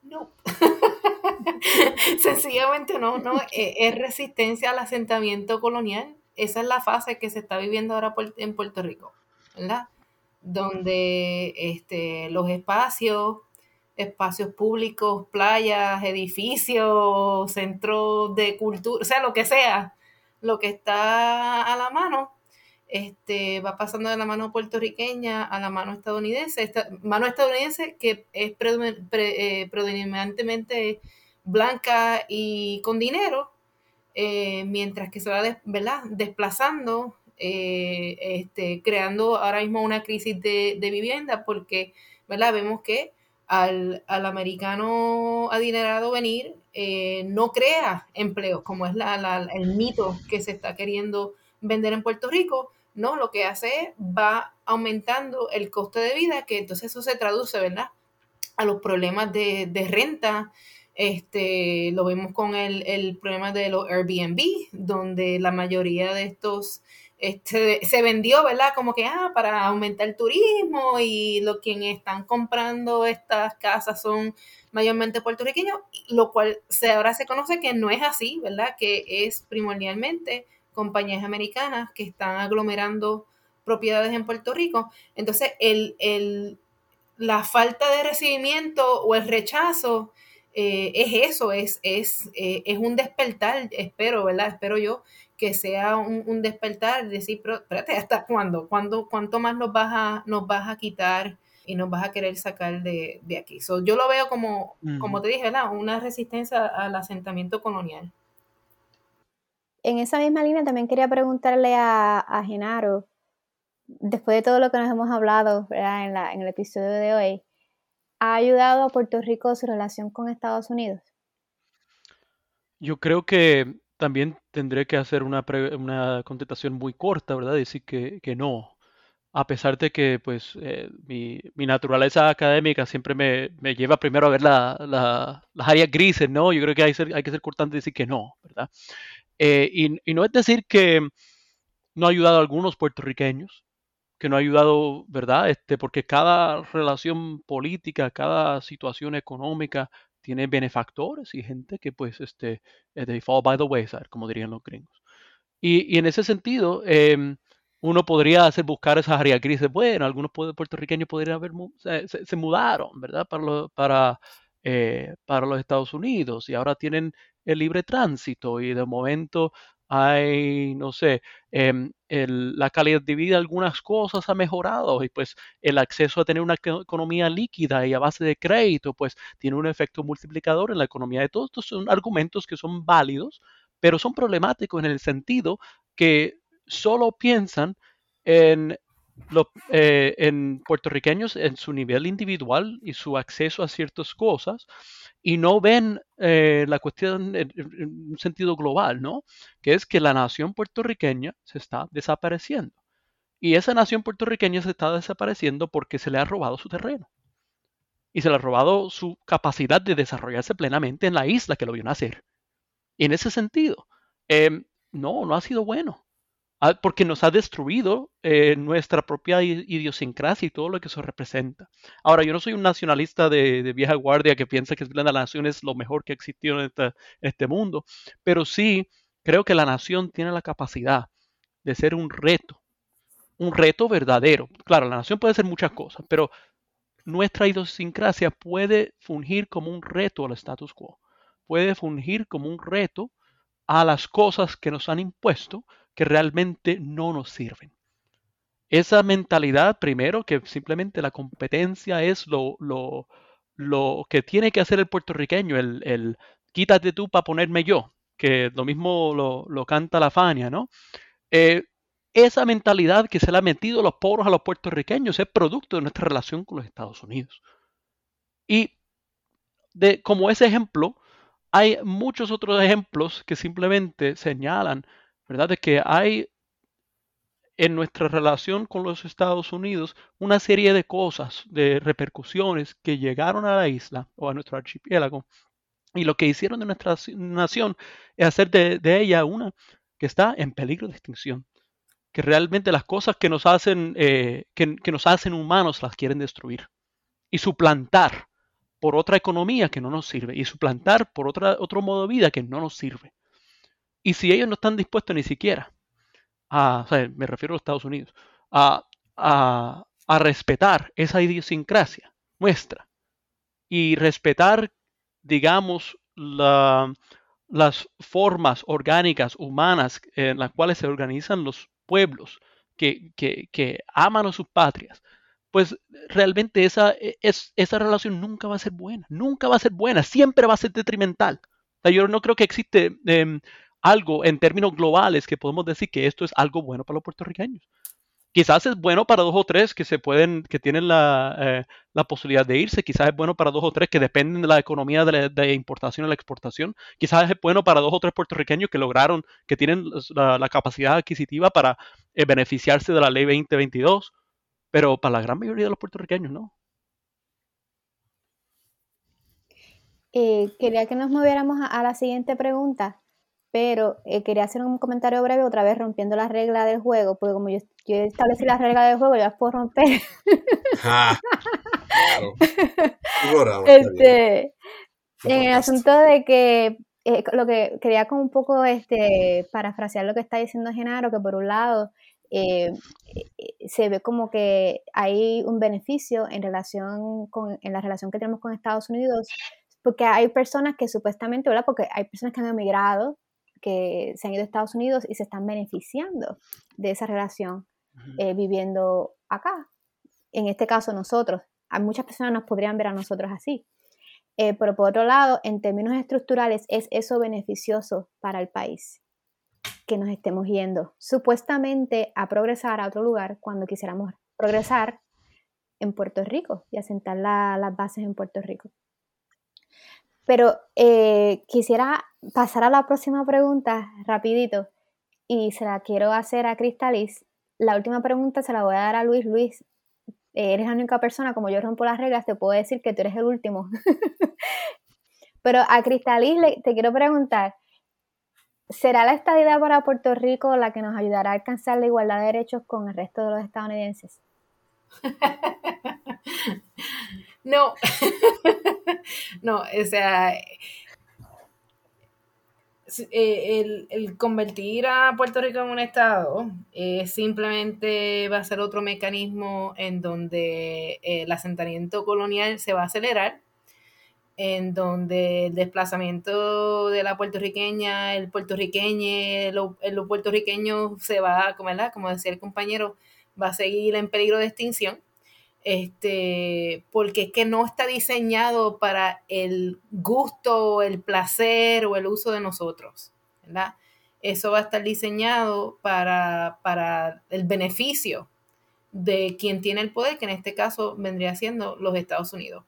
No. Sencillamente no, no, eh, es resistencia al asentamiento colonial. Esa es la fase que se está viviendo ahora en Puerto Rico, ¿verdad? Donde este, los espacios, espacios públicos, playas, edificios, centros de cultura, o sea, lo que sea, lo que está a la mano este, va pasando de la mano puertorriqueña a la mano estadounidense, esta, mano estadounidense que es eh, predominantemente blanca y con dinero, eh, mientras que se va desplazando, eh, este, creando ahora mismo una crisis de, vivienda, porque vemos que al, al americano adinerado venir no crea empleos, como es la, la, el mito que se está queriendo vender en Puerto Rico, no, lo que hace va aumentando el coste de vida, que entonces eso se traduce, ¿verdad? A los problemas de, de renta, este, lo vemos con el, el, problema de los Airbnb, donde la mayoría de estos este, se vendió, ¿verdad? Como que, ah, para aumentar el turismo y lo quienes están comprando estas casas son mayormente puertorriqueños, lo cual se, ahora se conoce que no es así, ¿verdad? Que es primordialmente compañías americanas que están aglomerando propiedades en Puerto Rico. Entonces, el, el, la falta de recibimiento o el rechazo eh, es eso, es, es, eh, es un despertar, espero, ¿verdad? Espero yo que sea un, un despertar, decir, pero espérate, ¿hasta cuándo? ¿Cuándo? ¿Cuánto más nos vas a, nos vas a quitar y nos vas a querer sacar de, de aquí? So, yo lo veo como, como te dije, ¿verdad? Una resistencia al asentamiento colonial. En esa misma línea también quería preguntarle a, Genaro, después de todo lo que nos hemos hablado. En, la, en el episodio de hoy, ¿ha ayudado a Puerto Rico su relación con Estados Unidos? Yo creo que también tendré que hacer una, una contestación muy corta, ¿verdad? Decir que, no. A pesar de que pues eh, mi, mi, naturaleza académica siempre me, me lleva primero a ver la, la, las áreas grises, ¿no? Yo creo que hay, ser, hay que ser cortante y decir que no, ¿verdad? Eh, y, y, no es decir que no ha ayudado a algunos puertorriqueños, que no ha ayudado, ¿verdad? Este, porque cada relación política, cada situación económica tiene benefactores y gente que pues este, eh, they fall by the wayside, como dirían los gringos. Y, y en ese sentido, em, uno podría hacer buscar esas áreas grises. Bueno, algunos puertorriqueños podrían haber, se, se, mudaron, ¿verdad? Para, para, eh, para los Estados Unidos y ahora tienen el libre tránsito y de momento hay, no sé, em, la calidad de vida, algunas cosas ha mejorado y pues el acceso a tener una economía líquida y a base de crédito, pues tiene un efecto multiplicador en la economía de todos. Estos son argumentos que son válidos, pero son problemáticos en el sentido que solo piensan en, los, eh, en puertorriqueños en su nivel individual y su acceso a ciertas cosas y no ven eh, la cuestión en, un sentido global, ¿no? Que es que la nación puertorriqueña se está desapareciendo. Y esa nación puertorriqueña se está desapareciendo porque se le ha robado su terreno. Y se le ha robado su capacidad de desarrollarse plenamente en la isla que lo vio nacer. Y en ese sentido, em, no, no ha sido bueno. Porque nos ha destruido eh, nuestra propia idiosincrasia y todo lo que eso representa. Ahora, yo no soy un nacionalista de, vieja guardia que piensa que la nación es lo mejor que ha existido en, este mundo, pero sí creo que la nación tiene la capacidad de ser un reto, un reto verdadero. Claro, la nación puede ser muchas cosas, pero nuestra idiosincrasia puede fungir como un reto al status quo, puede fungir como un reto a las cosas que nos han impuesto que realmente no nos sirven. Esa mentalidad, primero, que simplemente la competencia es lo, lo, lo que tiene que hacer el puertorriqueño, el, el quítate tú para ponerme yo, que lo mismo lo, lo canta la Fania, ¿no? Eh, esa mentalidad que se le ha metido los pobres a los puertorriqueños es producto de nuestra relación con los Estados Unidos. Y de, como ese ejemplo, hay muchos otros ejemplos que simplemente señalan ¿verdad? De que hay en nuestra relación con los Estados Unidos una serie de cosas, de repercusiones que llegaron a la isla o a nuestro archipiélago. Y lo que hicieron de nuestra nación es hacer de, ella una que está en peligro de extinción. Que realmente las cosas que nos hacen, eh, que, nos hacen humanos las quieren destruir. Y suplantar por otra economía que no nos sirve. Y suplantar por otra, otro modo de vida que no nos sirve. Y si ellos no están dispuestos ni siquiera a, me refiero a los Estados Unidos, a, respetar esa idiosincrasia nuestra y respetar, digamos, las formas orgánicas, humanas, en las cuales se organizan los pueblos que, que, aman a sus patrias, pues realmente esa, e, es, esa relación nunca va a ser buena, nunca va a ser buena, siempre va a ser detrimental. yo no creo que existe em, algo en términos globales que podemos decir que esto es algo bueno para los puertorriqueños. Quizás es bueno para dos o tres que se pueden, que tienen la, eh, la posibilidad de irse. Quizás es bueno para dos o tres que dependen de la economía de, la, importación y la exportación. Quizás es bueno para dos o tres puertorriqueños que lograron, que tienen la, capacidad adquisitiva para eh, beneficiarse de la ley 2022. Pero para la gran mayoría de los puertorriqueños no. Eh, quería que nos moviéramos a la siguiente pregunta pero eh, quería hacer un comentario breve, otra vez rompiendo las reglas del juego, porque como yo, yo establecí las reglas del juego, ya las puedo romper. Ah, este, en el asunto de que eh, lo que quería como un poco este, parafrasear lo que está diciendo Genaro, que por un lado eh, se ve como que hay un beneficio en relación con en la relación que tenemos con Estados Unidos, porque hay personas que supuestamente, ¿verdad? Porque hay personas que han emigrado que se han ido a Estados Unidos y se están beneficiando de esa relación eh, viviendo acá. En este caso nosotros, muchas personas nos podrían ver a nosotros así. Eh, pero por otro lado, en términos estructurales, es eso beneficioso para el país que nos estemos yendo supuestamente a progresar a otro lugar cuando quisiéramos progresar en Puerto Rico y asentar las bases en Puerto Rico. Pero eh, quisiera pasar a la próxima pregunta rapidito y se la quiero hacer a Cristalis. La última pregunta se la voy a dar a Luis. Luis, eres la única persona, como yo rompo las reglas, te puedo decir que tú eres el último. Pero a Cristalis te quiero preguntar, ¿será la estadidad para Puerto Rico la que nos ayudará a alcanzar la igualdad de derechos con el resto de los estadounidenses? no, no, o sea, eh, el, convertir a Puerto Rico en un estado eh, simplemente va a ser otro mecanismo en donde el asentamiento colonial se va a acelerar, en donde el desplazamiento de la puertorriqueña, el puertorriqueño, el, puertorriqueño se va, como decía el compañero, va a seguir en peligro de extinción este, porque es que no está diseñado para el gusto, el placer o el uso de nosotros, ¿verdad? Eso va a estar diseñado para, para el beneficio de quien tiene el poder, que en este caso vendría siendo los Estados Unidos.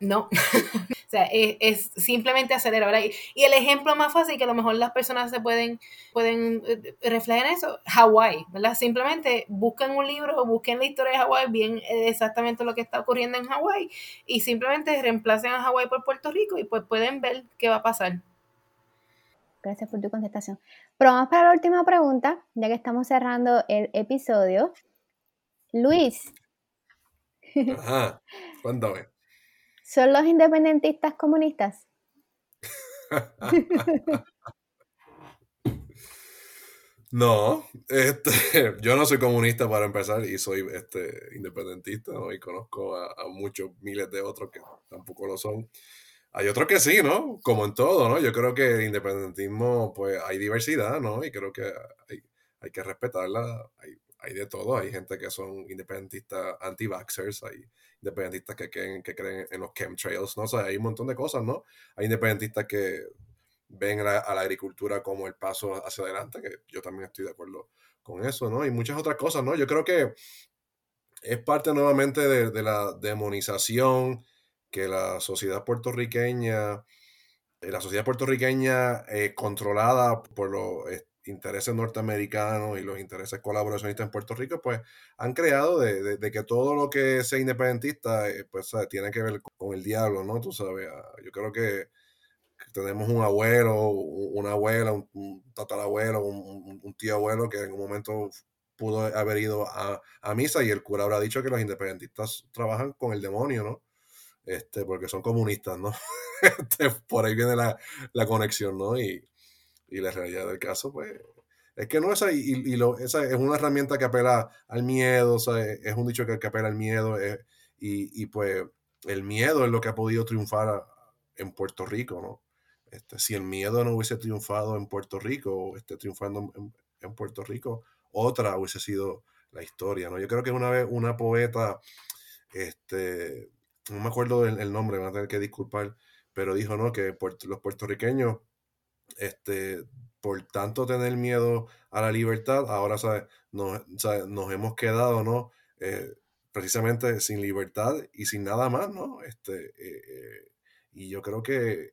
No, sea, es, simplemente acelerar. ¿verdad? Y, el ejemplo más fácil que a lo mejor las personas se pueden, pueden eh, reflejar en eso, Hawái, ¿verdad? Simplemente busquen un libro, busquen la historia de Hawái, bien exactamente lo que está ocurriendo en Hawái y simplemente reemplacen a Hawái por Puerto Rico y pues pueden ver qué va a pasar. Gracias por tu contestación. Pero vamos para la última pregunta, ya que estamos cerrando el episodio. Luis. Ajá, cuéntame. ¿Son los independentistas comunistas? No, este, yo no soy comunista para empezar y soy este, independentista y conozco a, muchos miles de otros que tampoco lo son. Hay otros que sí, ¿no? Como en todo, ¿no? Yo creo que el independentismo, pues hay diversidad, ¿no? Y creo que hay, hay que respetarla. Hay, hay de todo. Hay gente que son independentistas anti-vaxxers, hay independentistas que creen, que creen en los chemtrails, ¿no? O sea, hay un montón de cosas, ¿no? Hay independentistas que ven a la, agricultura como el paso hacia adelante, que yo también estoy de acuerdo con eso, ¿no? Y muchas otras cosas, ¿no? Yo creo que es parte nuevamente de, la demonización que la sociedad puertorriqueña, eh, la sociedad puertorriqueña eh, controlada por los intereses norteamericanos y los intereses colaboracionistas en Puerto Rico, pues han creado de, que todo lo que sea independentista, eh, pues tiene que ver con el diablo, ¿no? Tú sabes, ah, yo creo que tenemos un abuelo, una abuela, un, tatarabuelo, un, tío abuelo que en un momento pudo haber ido a, misa y el cura habrá dicho que los independentistas trabajan con el demonio, ¿no? Este, porque son comunistas, ¿no? Este, por ahí viene la, la conexión, ¿no? Y, y la realidad del caso, pues, es que no es ahí, y, lo, esa es una herramienta que apela al miedo, o sea, es un dicho que, que apela al miedo, eh, y, y, pues el miedo es lo que ha podido triunfar en Puerto Rico, ¿no? Este, si el miedo no hubiese triunfado en Puerto Rico, o esté triunfando en, Puerto Rico, otra hubiese sido la historia, ¿no? Yo creo que una vez una poeta, este, no me acuerdo el, nombre, me voy a tener que disculpar, pero dijo, ¿no? Que los puertorriqueños este, por tanto tener miedo a la libertad, ahora ¿sabes? Nos, nos hemos quedado, ¿no? Eh, precisamente sin libertad y sin nada más, ¿no? Este, eh, eh, y yo creo que,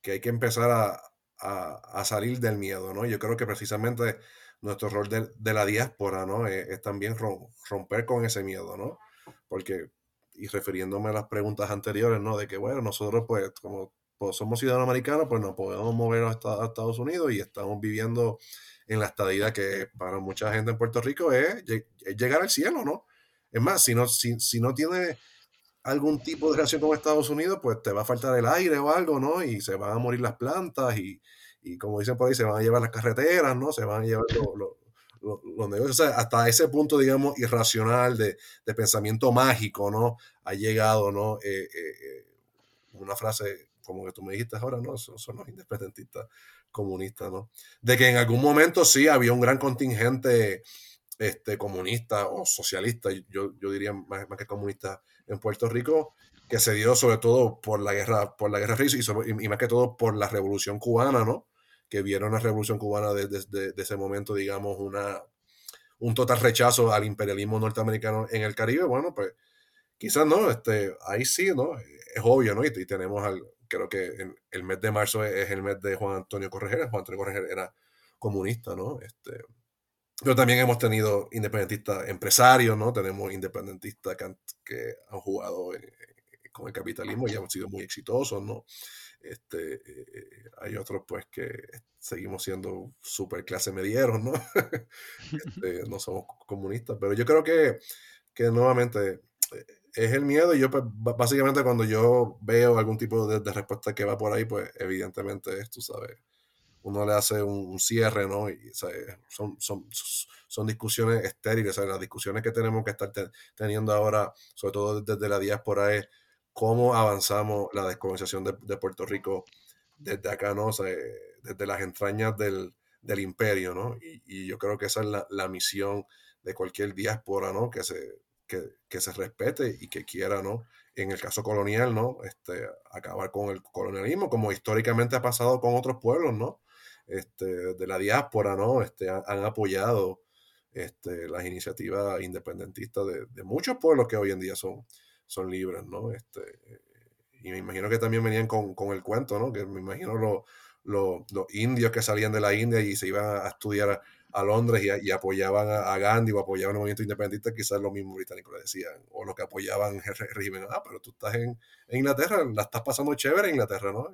que hay que empezar a, salir del miedo, ¿no? Yo creo que precisamente nuestro rol de, la diáspora, ¿no? es también romper con ese miedo, ¿no? Porque, y refiriéndome a las preguntas anteriores, ¿no? De que, bueno, nosotros pues como pues, somos ciudadanos americanos, pues nos podemos mover a Estados Unidos y estamos viviendo en la estadía que para mucha gente en Puerto Rico es, llegar al cielo, ¿no? Es más, si no, si, no tiene algún tipo de relación con Estados Unidos, pues te va a faltar el aire o algo, ¿no? Y se van a morir las plantas y, como dicen por ahí, se van a llevar las carreteras, ¿no? Se van a llevar los, negocios. O sea, hasta ese punto, digamos, irracional de, pensamiento mágico, ¿no? Ha llegado, ¿no? Eh, eh, eh, una frase como que tú me dijiste ahora, ¿no? Son, son, los independentistas comunistas, ¿no? De que en algún momento sí había un gran contingente este, comunista o socialista, yo, yo diría más, que comunista en Puerto Rico, que se dio sobre todo por la guerra, por la guerra fría y, más que todo por la revolución cubana, ¿no? Que vieron la revolución cubana desde, ese momento, digamos, una, un total rechazo al imperialismo norteamericano en el Caribe. Bueno, pues quizás no, este, ahí sí, ¿no? Es obvio, ¿no? Y, y tenemos al, creo que el mes de marzo es, el mes de Juan Antonio Correger. Juan Antonio Correger era comunista, ¿no? Este, pero también hemos tenido independentistas empresarios, ¿no? Tenemos independentistas que han, jugado con el capitalismo y han sido muy exitosos, ¿no? Este, eh, hay otros pues que seguimos siendo super clase medieros, ¿no? Este, no somos comunistas, pero yo creo que, que nuevamente eh, es el miedo y yo pues, básicamente cuando yo veo algún tipo de, de, respuesta que va por ahí, pues evidentemente es, tú sabes, uno le hace un, cierre, ¿no? Y son, son, son discusiones estériles, las discusiones que tenemos que estar teniendo ahora, sobre todo desde la diáspora, es cómo avanzamos la descolonización de, Puerto Rico desde acá, ¿no? desde las entrañas del, imperio, ¿no? Y, yo creo que esa es la, misión de cualquier diáspora, ¿no? Que se, que, se respete y que quiera, ¿no? En el caso colonial, ¿no? Este, acabar con el colonialismo, como históricamente ha pasado con otros pueblos, ¿no? Este, de la diáspora, ¿no? Este, han, apoyado este, las iniciativas independentistas de, de, muchos pueblos que hoy en día son, son libres, ¿no? Este, y me imagino que también venían con, el cuento, ¿no? Que me imagino los indios que salían de la India y se iban a estudiar a, Londres y, apoyaban a, Gandhi o apoyaban el movimiento independentista, quizás lo mismo británicos le decían, o lo que apoyaban el régimen, ah, pero tú estás en, Inglaterra, la estás pasando chévere en Inglaterra, ¿no?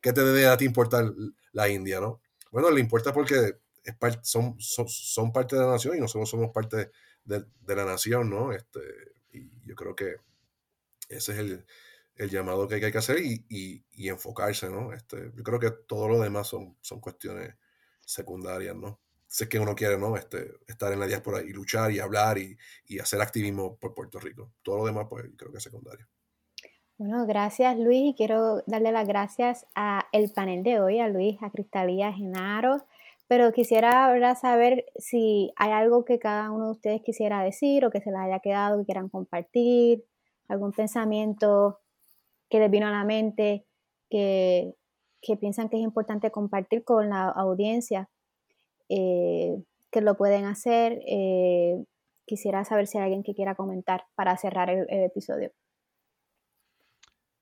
¿Qué te debe a ti importar la India, ¿no? Bueno, le importa porque es son, son, parte de la nación y nosotros somos parte de, de la nación, ¿no? Este, y yo creo que ese es el, llamado que hay que hacer y, enfocarse, ¿no? Este, yo creo que todo lo demás son, son cuestiones secundarias, ¿no? Es que uno quiere, ¿no? Este, estar en la diáspora y luchar y hablar y, hacer activismo por Puerto Rico. Todo lo demás, pues, creo que es secundario. Bueno, gracias Luis y quiero darle las gracias a el panel de hoy, a Luis, a Cristalía, a Genaro, pero quisiera ahora saber si hay algo que cada uno de ustedes quisiera decir o que se les haya quedado, que quieran compartir, algún pensamiento que les vino a la mente, que, piensan que es importante compartir con la audiencia, eh, que lo pueden hacer. Eh, quisiera saber si hay alguien que quiera comentar para cerrar el, episodio.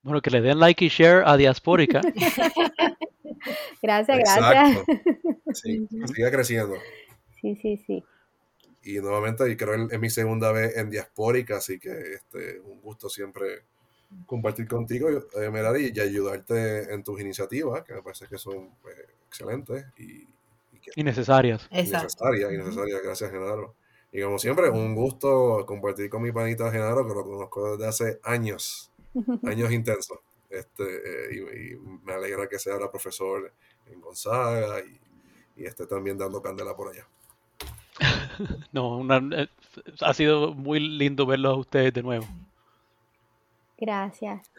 Bueno, que le den like y share a Diaspórica. gracias, gracias. Sí, siga creciendo. Sí, sí, sí y nuevamente y creo que es mi segunda vez en Diaspórica, así que este, un gusto siempre compartir contigo, eh, Merari, y ayudarte en tus iniciativas, que me parece que son pues, excelentes y, y, necesarias. Necesarias y necesarias, gracias Genaro. Y como siempre, un gusto compartir con mi panita Genaro, que lo conozco desde hace años, años intensos. Este, eh, y, me alegra que sea ahora profesor en Gonzaga y, y esté también dando candela por allá. no, eh, ha sido muy lindo verlos a ustedes de nuevo. Gracias.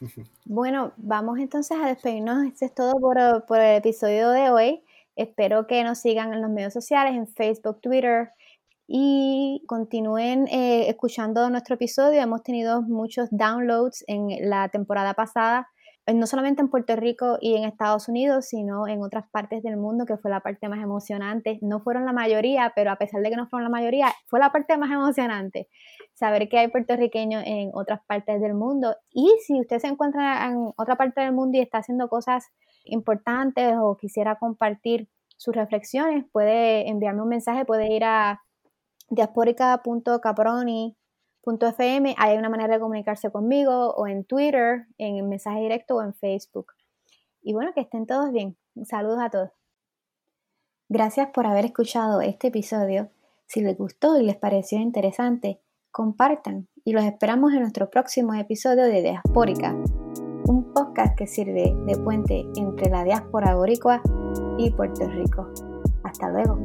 Bueno, vamos entonces a despedirnos. Esto es todo por, el episodio de hoy. Espero que nos sigan en los medios sociales, en Facebook, Twitter, y continúen eh, escuchando nuestro episodio. Hemos tenido muchos downloads en la temporada pasada eh, no solamente en Puerto Rico y en Estados Unidos, sino en otras partes del mundo, que fue la parte más emocionante. No fueron la mayoría, pero a pesar de que no fueron la mayoría, fue la parte más emocionante. Saber que hay puertorriqueños en otras partes del mundo. Y si usted se encuentra en otra parte del mundo y está haciendo cosas importantes o quisiera compartir sus reflexiones, puede enviarme un mensaje, puede ir a diasporica.caproni .fm, hay una manera de comunicarse conmigo o en Twitter, en mensaje directo o en Facebook. Y bueno, que estén todos bien. Saludos a todos. Gracias por haber escuchado este episodio. Si les gustó y les pareció interesante, compartan y los esperamos en nuestro próximo episodio de Diaspórica, un podcast que sirve de puente entre la diáspora boricua y Puerto Rico. Hasta luego.